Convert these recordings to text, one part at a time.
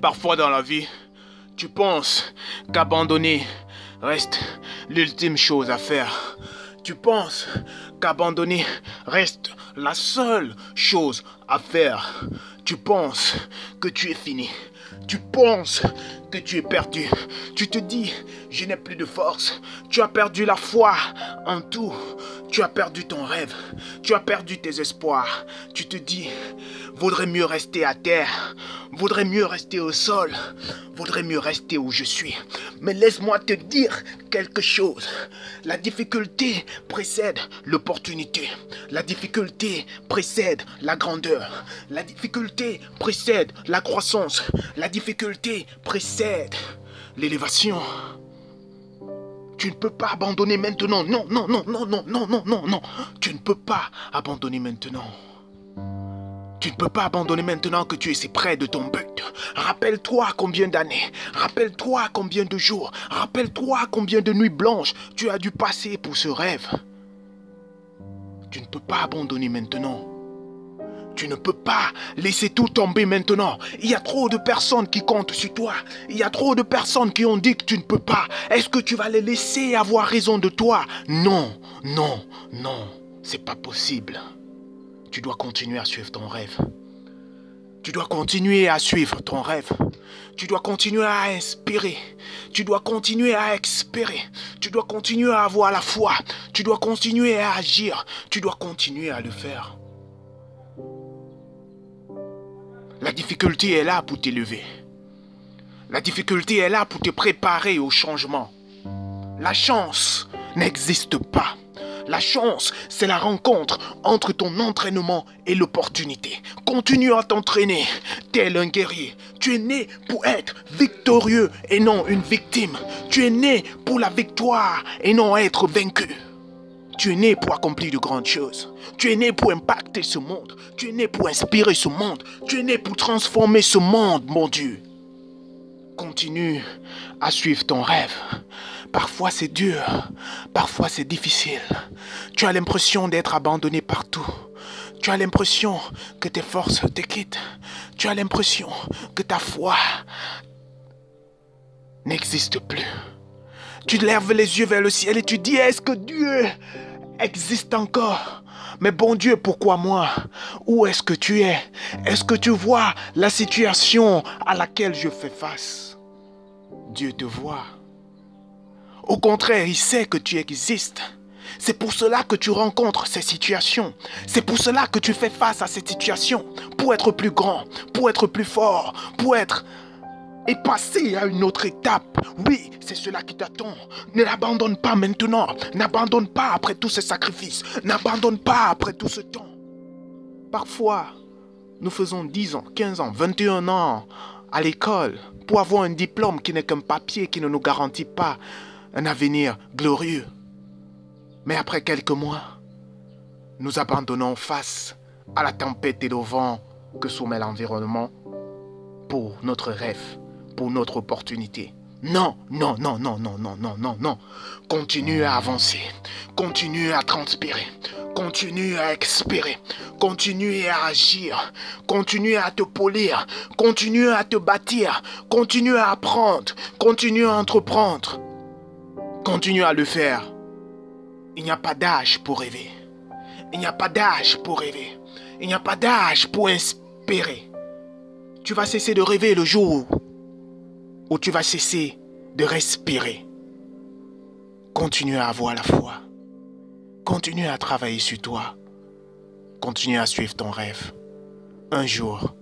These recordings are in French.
Parfois dans la vie, tu penses qu'abandonner reste l'ultime chose à faire. Tu penses qu'abandonner reste la seule chose à faire. Tu penses que tu es fini. Tu penses que tu es perdu. Tu te dis, je n'ai plus de force. Tu as perdu la foi en tout. Tu as perdu ton rêve. Tu as perdu tes espoirs. Tu te dis, vaudrait mieux rester à terre. Vaudrait mieux rester au sol. Vaudrait mieux rester où je suis. Mais laisse-moi te dire quelque chose. La difficulté précède l'opportunité. La difficulté précède la grandeur. La difficulté précède la croissance. La difficulté précède l'élévation. Tu ne peux pas abandonner maintenant. Non, non, non, non, non, non, non, non, non. Tu ne peux pas abandonner maintenant. Tu ne peux pas abandonner maintenant que tu es si près de ton but. Rappelle-toi combien d'années, rappelle-toi combien de jours, rappelle-toi combien de nuits blanches tu as dû passer pour ce rêve. Tu ne peux pas abandonner maintenant. Tu ne peux pas laisser tout tomber maintenant. Il y a trop de personnes qui comptent sur toi. Il y a trop de personnes qui ont dit que tu ne peux pas. Est-ce que tu vas les laisser avoir raison de toi? Non, non, non, c'est pas possible. Tu dois continuer à suivre ton rêve. Tu dois continuer à suivre ton rêve. Tu dois continuer à inspirer. Tu dois continuer à espérer. Tu dois continuer à avoir la foi. Tu dois continuer à agir. Tu dois continuer à le faire. La difficulté est là pour t'élever. La difficulté est là pour te préparer au changement. La chance n'existe pas. La chance, c'est la rencontre entre ton entraînement et l'opportunité. Continue à t'entraîner, tel un guerrier. Tu es né pour être victorieux et non une victime. Tu es né pour la victoire et non être vaincu. Tu es né pour accomplir de grandes choses. Tu es né pour impacter ce monde. Tu es né pour inspirer ce monde. Tu es né pour transformer ce monde, mon Dieu. Continue à suivre ton rêve. Parfois c'est dur, parfois c'est difficile. Tu as l'impression d'être abandonné partout. Tu as l'impression que tes forces te quittent. Tu as l'impression que ta foi n'existe plus. Tu lèves les yeux vers le ciel et tu dis, est-ce que Dieu existe encore mais bon Dieu, pourquoi moi? Où est-ce que tu es? Est-ce que tu vois la situation à laquelle je fais face? Dieu te voit. Au contraire, il sait que tu existes. C'est pour cela que tu rencontres ces situations. C'est pour cela que tu fais face à ces situations. Pour être plus grand, pour être plus fort, pour être et passer à une autre étape. Oui, c'est cela qui t'attend. Ne l'abandonne pas maintenant. N'abandonne pas après tous ces sacrifices. N'abandonne pas après tout ce temps. Parfois, nous faisons 10 ans, 15 ans, 21 ans à l'école pour avoir un diplôme qui n'est qu'un papier qui ne nous garantit pas un avenir glorieux. Mais après quelques mois, nous abandonnons face à la tempête et au vent que soumet l'environnement pour notre rêve, pour notre opportunité. Non, non, non, non, non, non, non, non, non. Continue à avancer. Continue à transpirer. Continue à expirer. Continue à agir. Continue à te polir. Continue à te bâtir. Continue à apprendre. Continue à entreprendre. Continue à le faire. Il n'y a pas d'âge pour rêver. Il n'y a pas d'âge pour rêver. Il n'y a pas d'âge pour inspirer. Tu vas cesser de rêver le jour où tu vas cesser de respirer. Continue à avoir la foi. Continue à travailler sur toi. Continue à suivre ton rêve. Un jour,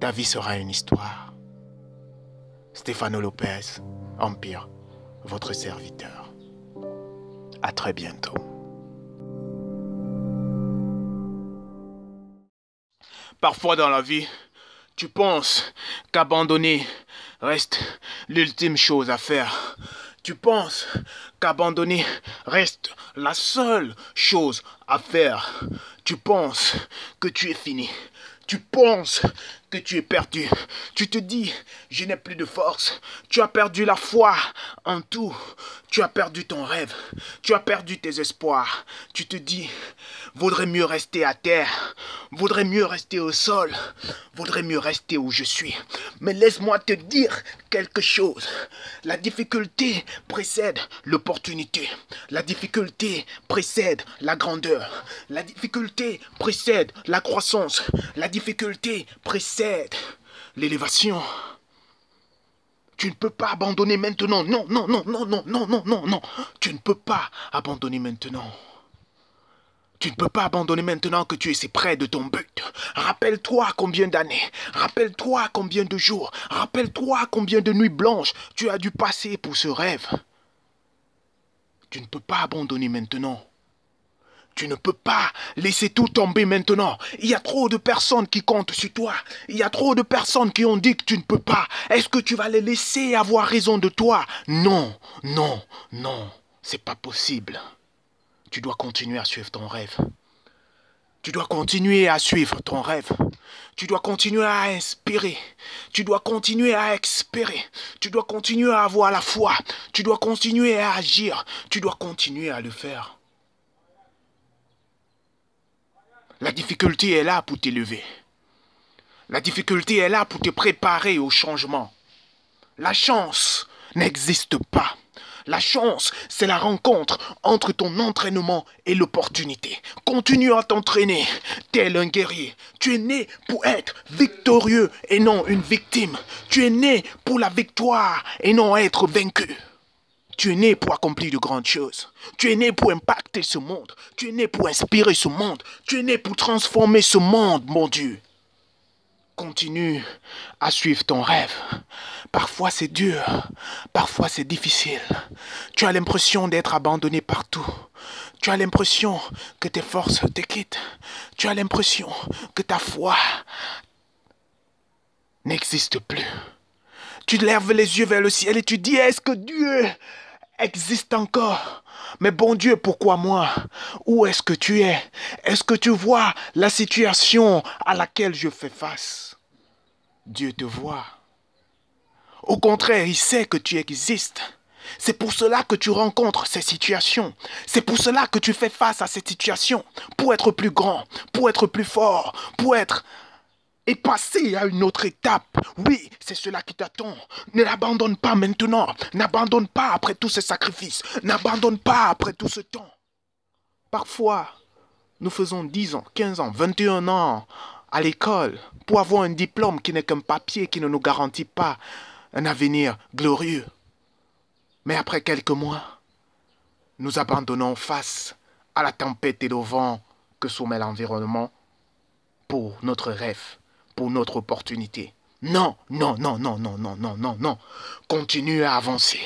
ta vie sera une histoire. Stéphano Lopez, Empire, votre serviteur. À très bientôt. Parfois dans la vie, tu penses qu'abandonner reste l'ultime chose à faire. Tu penses qu'abandonner reste la seule chose à faire. Tu penses que tu es fini. Tu penses que tu es perdu. Tu te dis, je n'ai plus de force. Tu as perdu la foi en tout. Tu as perdu ton rêve. Tu as perdu tes espoirs. Tu te dis, vaudrait mieux rester à terre. Vaudrait mieux rester au sol. Vaudrait mieux rester où je suis. Mais laisse-moi te dire quelque chose. La difficulté précède l'opportunité. La difficulté précède la grandeur. La difficulté précède la croissance. La difficulté précède l'élévation. Tu ne peux pas abandonner maintenant. Non, non, non, non, non, non, non, non. Tu ne peux pas abandonner maintenant. Tu ne peux pas abandonner maintenant que tu es si près de ton but. Rappelle-toi combien d'années, rappelle-toi combien de jours, rappelle-toi combien de nuits blanches tu as dû passer pour ce rêve. Tu ne peux pas abandonner maintenant. Tu ne peux pas laisser tout tomber maintenant. Il y a trop de personnes qui comptent sur toi. Il y a trop de personnes qui ont dit que tu ne peux pas. Est-ce que tu vas les laisser avoir raison de toi? Non, non, non. C'est pas possible. Tu dois continuer à suivre ton rêve. Tu dois continuer à suivre ton rêve. Tu dois continuer à inspirer. Tu dois continuer à espérer. Tu dois continuer à avoir la foi. Tu dois continuer à agir. Tu dois continuer à le faire. La difficulté est là pour t'élever. La difficulté est là pour te préparer au changement. La chance n'existe pas. La chance, c'est la rencontre entre ton entraînement et l'opportunité. Continue à t'entraîner, tel un guerrier. Tu es né pour être victorieux et non une victime. Tu es né pour la victoire et non être vaincu. Tu es né pour accomplir de grandes choses. Tu es né pour impacter ce monde. Tu es né pour inspirer ce monde. Tu es né pour transformer ce monde, mon Dieu. Continue à suivre ton rêve. Parfois c'est dur, parfois c'est difficile. Tu as l'impression d'être abandonné partout. Tu as l'impression que tes forces te quittent. Tu as l'impression que ta foi n'existe plus. Tu lèves les yeux vers le ciel et tu dis, est-ce que Dieu existe encore mais bon Dieu, pourquoi moi? Où est-ce que tu es? Est-ce que tu vois la situation à laquelle je fais face? Dieu te voit. Au contraire, il sait que tu existes. C'est pour cela que tu rencontres ces situations. C'est pour cela que tu fais face à ces situations. Pour être plus grand, pour être plus fort, pour être et passer à une autre étape. Oui, c'est cela qui t'attend. Ne l'abandonne pas maintenant. N'abandonne pas après tous ces sacrifices. N'abandonne pas après tout ce temps. Parfois, nous faisons 10 ans, 15 ans, 21 ans à l'école pour avoir un diplôme qui n'est qu'un papier qui ne nous garantit pas un avenir glorieux. Mais après quelques mois, nous abandonnons face à la tempête et au vent que soumet l'environnement pour notre rêve, pour notre opportunité. Non, non, non, non, non, non, non, non, non. Continue à avancer.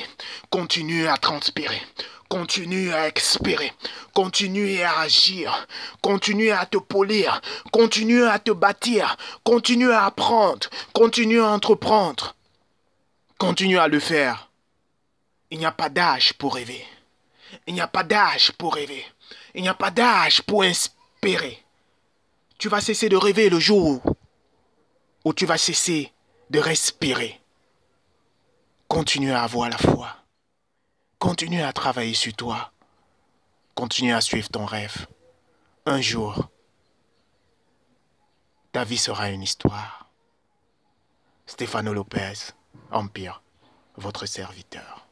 Continue à transpirer. Continue à expirer. Continue à agir. Continue à te polir. Continue à te bâtir. Continue à apprendre. Continue à entreprendre. Continue à le faire. Il n'y a pas d'âge pour rêver. Il n'y a pas d'âge pour rêver. Il n'y a pas d'âge pour inspirer. Tu vas cesser de rêver le jour où tu vas cesser de respirer. Continue à avoir la foi. Continue à travailler sur toi. Continue à suivre ton rêve. Un jour, ta vie sera une histoire. Stéphano Lopez, Empire, votre serviteur.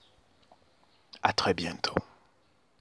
À très bientôt.